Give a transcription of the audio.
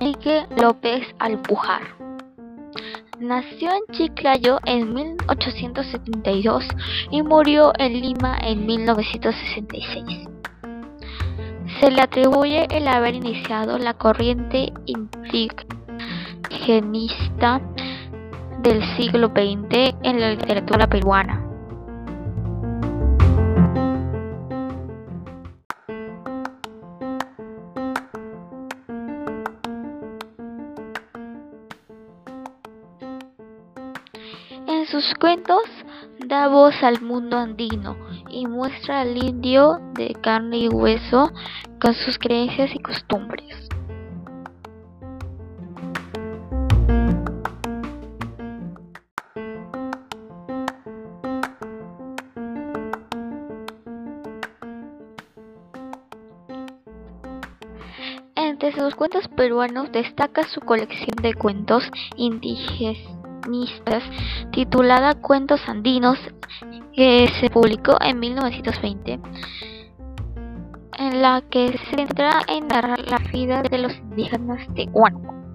Enrique López Alpujar. Nació en Chiclayo en 1872 y murió en Lima en 1966. Se le atribuye el haber iniciado la corriente indigenista del siglo XX en la literatura peruana. En sus cuentos da voz al mundo andino y muestra al indio de carne y hueso con sus creencias y costumbres. Entre sus cuentos peruanos destaca su colección de cuentos indígenas titulada Cuentos Andinos, que se publicó en 1920, en la que se centra en narrar la vida de los indígenas de Huánuco.